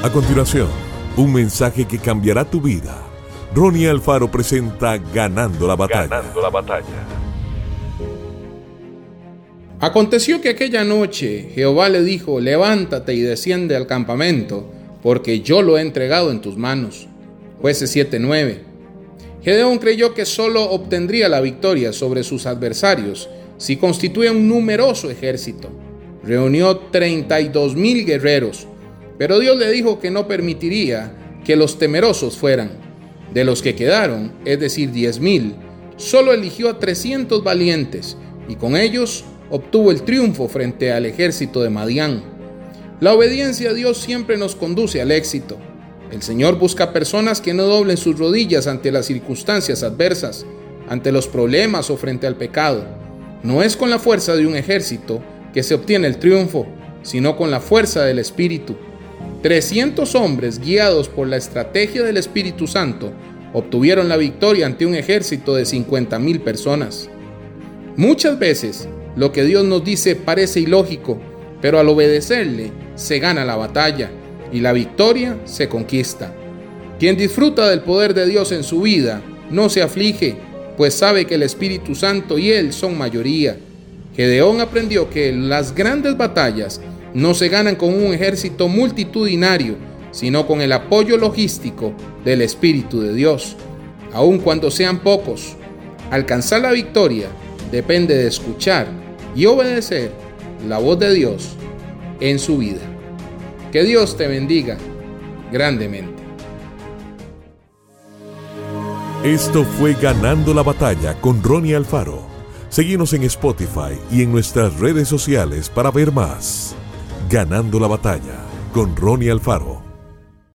A continuación, un mensaje que cambiará tu vida. Ronnie Alfaro presenta Ganando la batalla. Ganando la batalla. Aconteció que aquella noche Jehová le dijo, levántate y desciende al campamento, porque yo lo he entregado en tus manos. Jueces 7:9. Gedeón creyó que solo obtendría la victoria sobre sus adversarios si constituía un numeroso ejército. Reunió 32 mil guerreros, pero Dios le dijo que no permitiría que los temerosos fueran. De los que quedaron, es decir, diez mil, solo eligió a 300 valientes y con ellos obtuvo el triunfo frente al ejército de Madián. La obediencia a Dios siempre nos conduce al éxito. El Señor busca personas que no doblen sus rodillas ante las circunstancias adversas, ante los problemas o frente al pecado. No es con la fuerza de un ejército que se obtiene el triunfo, sino con la fuerza del Espíritu. 300 hombres guiados por la estrategia del Espíritu Santo obtuvieron la victoria ante un ejército de 50 mil personas. Muchas veces lo que Dios nos dice parece ilógico, pero al obedecerle se gana la batalla y la victoria se conquista. Quien disfruta del poder de Dios en su vida no se aflige, pues sabe que el Espíritu Santo y Él son mayoría. Gedeón aprendió que las grandes batallas no se ganan con un ejército multitudinario, sino con el apoyo logístico del Espíritu de Dios. Aun cuando sean pocos, alcanzar la victoria depende de escuchar y obedecer la voz de Dios en su vida. Que Dios te bendiga grandemente. Esto fue Ganando la batalla con Ronnie Alfaro. Seguimos en Spotify y en nuestras redes sociales para ver más. Ganando la batalla con Ronnie Alfaro.